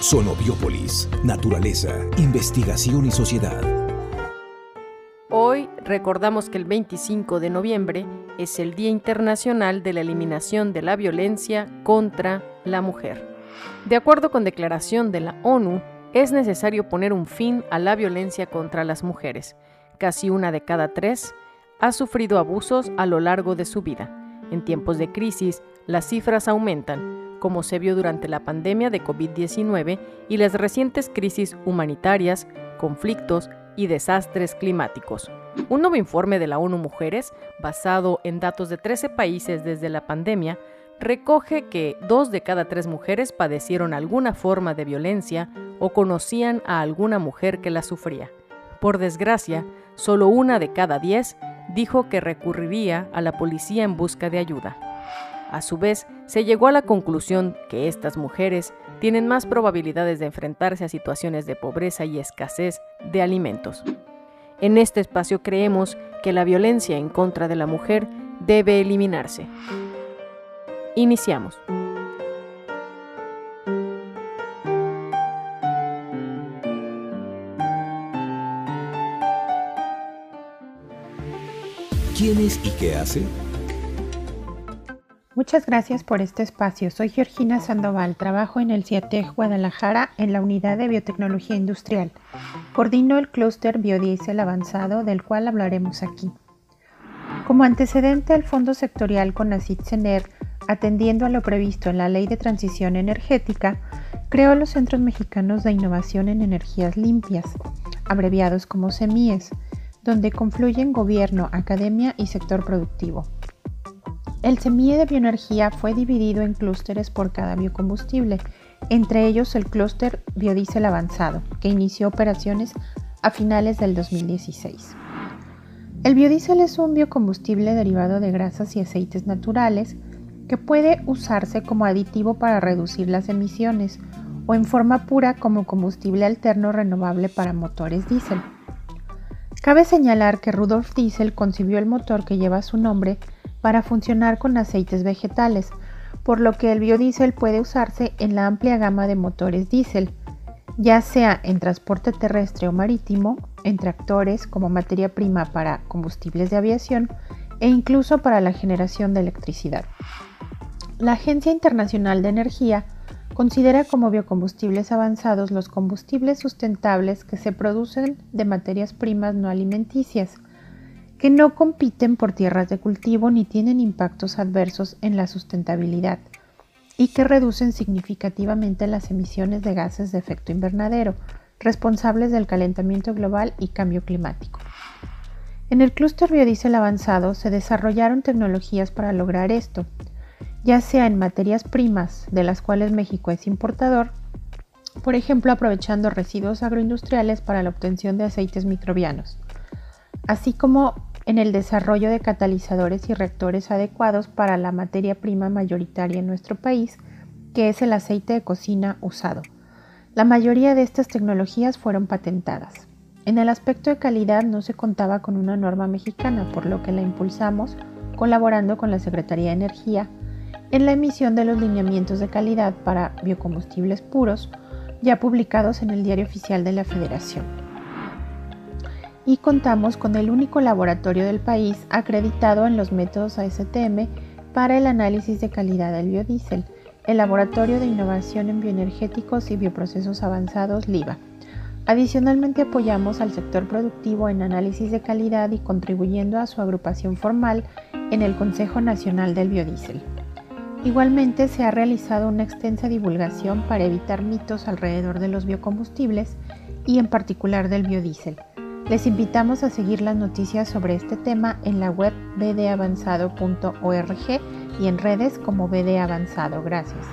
Sonobiópolis, naturaleza, investigación y sociedad. Hoy recordamos que el 25 de noviembre es el Día Internacional de la Eliminación de la Violencia contra la Mujer. De acuerdo con declaración de la ONU, es necesario poner un fin a la violencia contra las mujeres. Casi una de cada tres ha sufrido abusos a lo largo de su vida. En tiempos de crisis, las cifras aumentan como se vio durante la pandemia de COVID-19 y las recientes crisis humanitarias, conflictos y desastres climáticos. Un nuevo informe de la ONU Mujeres, basado en datos de 13 países desde la pandemia, recoge que dos de cada tres mujeres padecieron alguna forma de violencia o conocían a alguna mujer que la sufría. Por desgracia, solo una de cada diez dijo que recurriría a la policía en busca de ayuda. A su vez, se llegó a la conclusión que estas mujeres tienen más probabilidades de enfrentarse a situaciones de pobreza y escasez de alimentos. En este espacio creemos que la violencia en contra de la mujer debe eliminarse. Iniciamos. ¿Quién es y qué hace? Muchas gracias por este espacio. Soy Georgina Sandoval, trabajo en el CIATEG Guadalajara en la unidad de biotecnología industrial. Coordino el clúster biodiesel avanzado del cual hablaremos aquí. Como antecedente al Fondo Sectorial CONACYT-CENER, atendiendo a lo previsto en la Ley de Transición Energética, creó los Centros Mexicanos de Innovación en Energías Limpias, abreviados como CEMIES, donde confluyen gobierno, academia y sector productivo. El semille de bioenergía fue dividido en clústeres por cada biocombustible, entre ellos el clúster biodiesel avanzado, que inició operaciones a finales del 2016. El biodiesel es un biocombustible derivado de grasas y aceites naturales que puede usarse como aditivo para reducir las emisiones o en forma pura como combustible alterno renovable para motores diésel. Cabe señalar que Rudolf Diesel concibió el motor que lleva su nombre para funcionar con aceites vegetales, por lo que el biodiesel puede usarse en la amplia gama de motores diésel, ya sea en transporte terrestre o marítimo, en tractores como materia prima para combustibles de aviación e incluso para la generación de electricidad. La Agencia Internacional de Energía considera como biocombustibles avanzados los combustibles sustentables que se producen de materias primas no alimenticias, que no compiten por tierras de cultivo ni tienen impactos adversos en la sustentabilidad y que reducen significativamente las emisiones de gases de efecto invernadero, responsables del calentamiento global y cambio climático. En el clúster biodiesel avanzado se desarrollaron tecnologías para lograr esto, ya sea en materias primas, de las cuales México es importador, por ejemplo aprovechando residuos agroindustriales para la obtención de aceites microbianos, así como en el desarrollo de catalizadores y reactores adecuados para la materia prima mayoritaria en nuestro país, que es el aceite de cocina usado. La mayoría de estas tecnologías fueron patentadas. En el aspecto de calidad no se contaba con una norma mexicana, por lo que la impulsamos colaborando con la Secretaría de Energía en la emisión de los lineamientos de calidad para biocombustibles puros, ya publicados en el Diario Oficial de la Federación y contamos con el único laboratorio del país acreditado en los métodos ASTM para el análisis de calidad del biodiesel, el Laboratorio de Innovación en Bioenergéticos y Bioprocesos Avanzados LIBA. Adicionalmente apoyamos al sector productivo en análisis de calidad y contribuyendo a su agrupación formal en el Consejo Nacional del Biodiesel. Igualmente se ha realizado una extensa divulgación para evitar mitos alrededor de los biocombustibles y en particular del biodiesel les invitamos a seguir las noticias sobre este tema en la web bdavanzado.org y en redes como BD Avanzado. Gracias.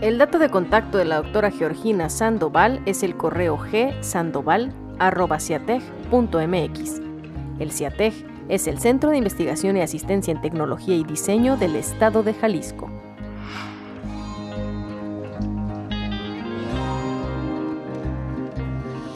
El dato de contacto de la doctora Georgina Sandoval es el correo gsandoval.ciateg.mx. El CIATEG es el Centro de Investigación y Asistencia en Tecnología y Diseño del Estado de Jalisco.